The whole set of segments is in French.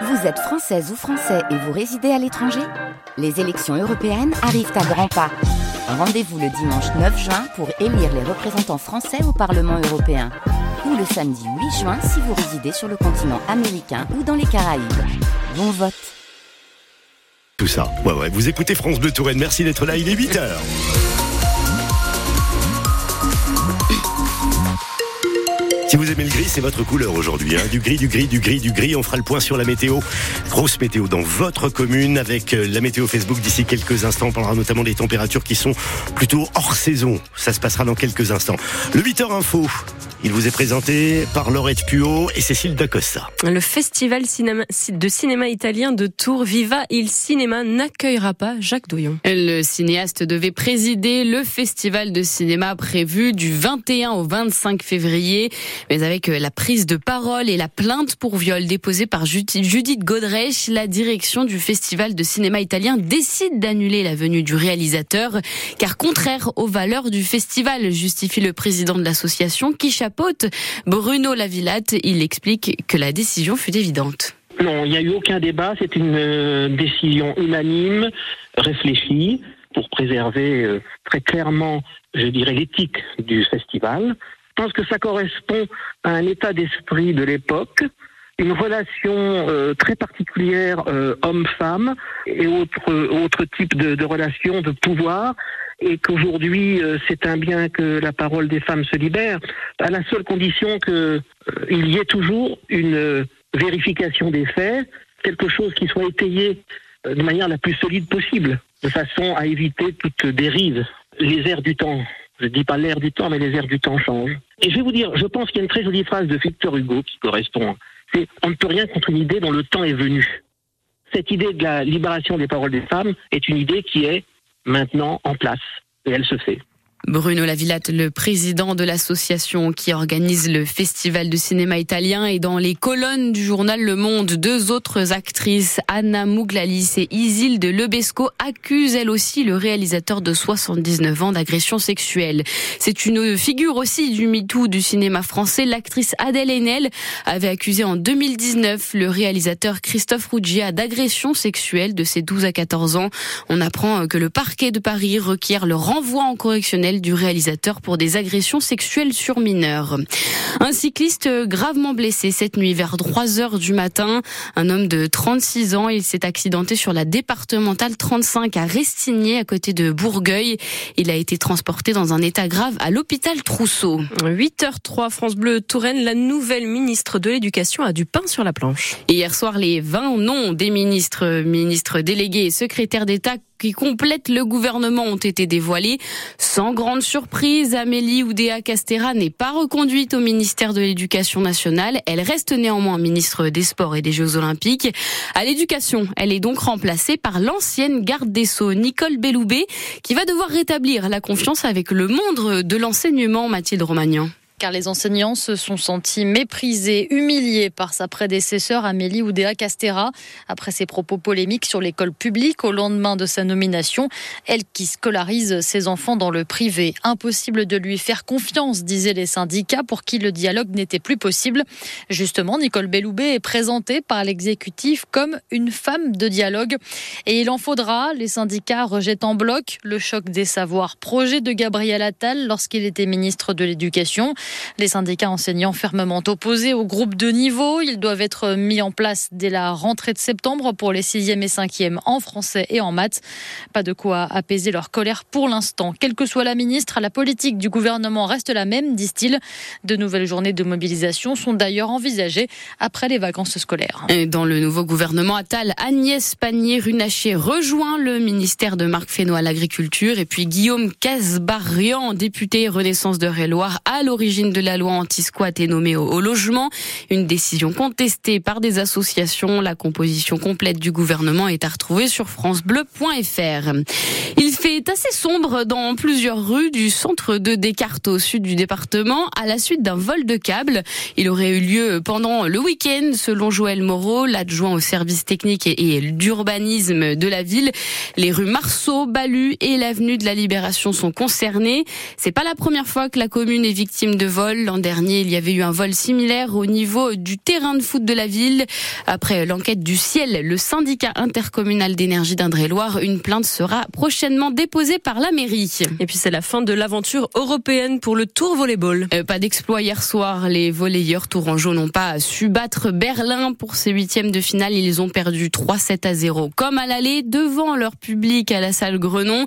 Vous êtes française ou français et vous résidez à l'étranger Les élections européennes arrivent à grands pas. Rendez-vous le dimanche 9 juin pour élire les représentants français au Parlement européen. Ou le samedi 8 juin si vous résidez sur le continent américain ou dans les Caraïbes. Bon vote Tout ça. Ouais, ouais. Vous écoutez France Bleu Touraine. Merci d'être là. Il est 8 Si vous aimez le gris, c'est votre couleur aujourd'hui. Hein. Du gris, du gris, du gris, du gris. On fera le point sur la météo. Grosse météo dans votre commune avec euh, la météo Facebook d'ici quelques instants. On parlera notamment des températures qui sont plutôt hors saison. Ça se passera dans quelques instants. Le 8h info. Il vous est présenté par Laurette Puot et Cécile Dacosta. Le festival cinéma, de cinéma italien de Tours, Viva il Cinéma, n'accueillera pas Jacques Douillon. Le cinéaste devait présider le festival de cinéma prévu du 21 au 25 février. Mais avec euh, la prise de parole et la plainte pour viol déposée par Judith Godrèche, la direction du festival de cinéma italien décide d'annuler la venue du réalisateur, car contraire aux valeurs du festival, justifie le président de l'association qui Bruno Lavillate. Il explique que la décision fut évidente. Non, il n'y a eu aucun débat. C'est une euh, décision unanime, réfléchie, pour préserver euh, très clairement, je dirais, l'éthique du festival. Je pense que ça correspond à un état d'esprit de l'époque, une relation euh, très particulière homme-femme et autres autre types de, de relations de pouvoir et qu'aujourd'hui c'est un bien que la parole des femmes se libère, à la seule condition qu'il y ait toujours une vérification des faits, quelque chose qui soit étayé euh, de manière la plus solide possible, de façon à éviter toute dérive. Les airs du temps, je ne dis pas l'air du temps, mais les airs du temps changent. Et je vais vous dire, je pense qu'il y a une très jolie phrase de Victor Hugo qui correspond. On ne peut rien contre une idée dont le temps est venu. Cette idée de la libération des paroles des femmes est une idée qui est maintenant en place et elle se fait. Bruno Lavillate, le président de l'association qui organise le festival de cinéma italien, et dans les colonnes du journal Le Monde, deux autres actrices, Anna Mouglalis et Isilde Lebesco, accusent elles aussi le réalisateur de 79 ans d'agression sexuelle. C'est une figure aussi du MeToo du cinéma français. L'actrice Adèle Haenel avait accusé en 2019 le réalisateur Christophe Ruggia d'agression sexuelle de ses 12 à 14 ans. On apprend que le parquet de Paris requiert le renvoi en correctionnel du réalisateur pour des agressions sexuelles sur mineurs. Un cycliste gravement blessé cette nuit vers 3 heures du matin. Un homme de 36 ans, il s'est accidenté sur la départementale 35 à Restigné à côté de Bourgueil. Il a été transporté dans un état grave à l'hôpital Trousseau. 8h03 France Bleu Touraine, la nouvelle ministre de l'Éducation a du pain sur la planche. Hier soir, les 20 noms des ministres, ministres délégués et secrétaires d'État qui complètent le gouvernement ont été dévoilés. Sans grande surprise, Amélie Oudéa Castera n'est pas reconduite au ministère de l'Éducation nationale. Elle reste néanmoins ministre des Sports et des Jeux Olympiques. À l'éducation, elle est donc remplacée par l'ancienne garde des Sceaux, Nicole Belloubet, qui va devoir rétablir la confiance avec le monde de l'enseignement, Mathilde Romagnan car les enseignants se sont sentis méprisés, humiliés par sa prédécesseur Amélie Oudéa Castera après ses propos polémiques sur l'école publique au lendemain de sa nomination. Elle qui scolarise ses enfants dans le privé. Impossible de lui faire confiance, disaient les syndicats pour qui le dialogue n'était plus possible. Justement, Nicole Belloubet est présentée par l'exécutif comme une femme de dialogue. Et il en faudra. Les syndicats rejettent en bloc le choc des savoirs, projet de Gabriel Attal lorsqu'il était ministre de l'Éducation. Les syndicats enseignants fermement opposés au groupe de niveau. Ils doivent être mis en place dès la rentrée de septembre pour les 6e et 5e en français et en maths. Pas de quoi apaiser leur colère pour l'instant. Quelle que soit la ministre, la politique du gouvernement reste la même, disent-ils. De nouvelles journées de mobilisation sont d'ailleurs envisagées après les vacances scolaires. Et dans le nouveau gouvernement Attal, Agnès Pannier-Runacher rejoint le ministère de Marc Fesneau à l'agriculture et puis Guillaume Casbarian, député Renaissance de Réloir à l'origine de la loi anti-squat est nommée au, logement. Une décision contestée par des associations. La composition complète du gouvernement est à retrouver sur francebleu.fr. Il fait assez sombre dans plusieurs rues du centre de Descartes au sud du département à la suite d'un vol de câbles. Il aurait eu lieu pendant le week-end selon Joël Moreau, l'adjoint au service technique et, d'urbanisme de la ville. Les rues Marceau, Balu et l'avenue de la Libération sont concernées. C'est pas la première fois que la commune est victime de de vol. L'an dernier, il y avait eu un vol similaire au niveau du terrain de foot de la ville. Après l'enquête du ciel, le syndicat intercommunal d'énergie d'Indre-et-Loire, une plainte sera prochainement déposée par la mairie. Et puis c'est la fin de l'aventure européenne pour le Tour Volleyball. Euh, pas d'exploit hier soir. Les volleyeurs tourangeaux n'ont pas su battre Berlin pour ces huitièmes de finale. Ils ont perdu 3-7 à 0. Comme à l'aller, devant leur public à la salle Grenon.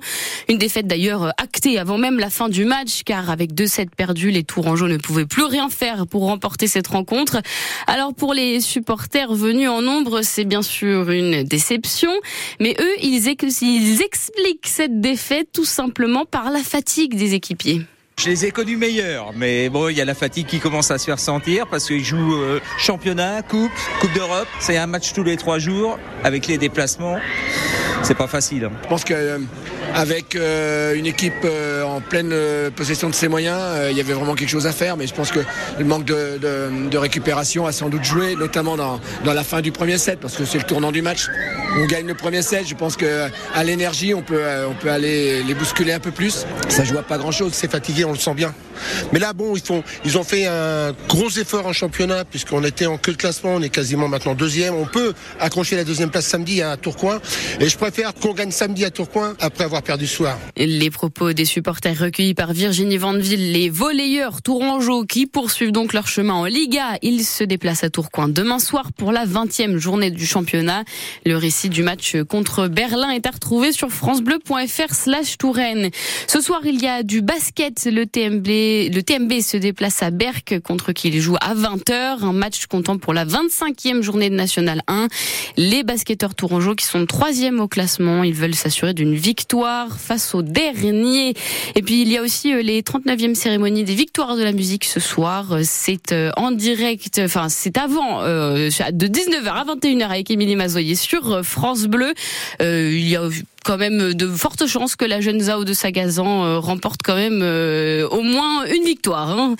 Une défaite d'ailleurs actée avant même la fin du match, car avec 2-7 perdus, les Tourangeaux ne pouvaient plus rien faire pour remporter cette rencontre. Alors pour les supporters venus en nombre, c'est bien sûr une déception, mais eux, ils, ils expliquent cette défaite tout simplement par la fatigue des équipiers. Je les ai connus meilleurs, mais bon, il y a la fatigue qui commence à se faire sentir parce qu'ils jouent euh, championnat, coupe, coupe d'Europe. C'est un match tous les trois jours avec les déplacements. C'est pas facile. Hein. Je pense que euh, avec euh, une équipe euh, en pleine euh, possession de ses moyens, il y avait vraiment quelque chose à faire. Mais je pense que le manque de, récupération a sans doute joué, notamment dans, la fin du premier set, parce que c'est le tournant du match. On gagne le premier set. Je pense que à l'énergie, on peut, aller les bousculer un peu plus. Ça joue à pas grand chose. C'est fatigué, on le sent bien. Mais là, bon, ils, ils ont fait un gros effort en championnat, puisqu'on était en queue de classement, on est quasiment maintenant deuxième. On peut accrocher la deuxième place samedi à Tourcoing. Et je préfère qu'on gagne samedi à Tourcoing après avoir Les propos des supporters recueillis par Virginie Vandeville, les volleyeurs tourangeaux qui poursuivent donc leur chemin en Liga. Ils se déplacent à Tourcoing demain soir pour la 20e journée du championnat. Le récit du match contre Berlin est à retrouver sur francebleu.fr slash Touraine. Ce soir, il y a du basket. Le TMB, le TMB se déplace à Berck contre qui il joue à 20h. Un match comptant pour la 25e journée de National 1. Les basketteurs tourangeaux qui sont troisième au classement, ils veulent s'assurer d'une victoire face au dernier. Et puis il y a aussi euh, les 39e cérémonies des victoires de la musique ce soir. Euh, c'est euh, en direct, enfin c'est avant, de 19h à 21h avec Émilie Mazoyer sur France Bleu. il y a quand même de fortes chances que la jeune Zao de Sagazan remporte quand même au moins une victoire. Hein.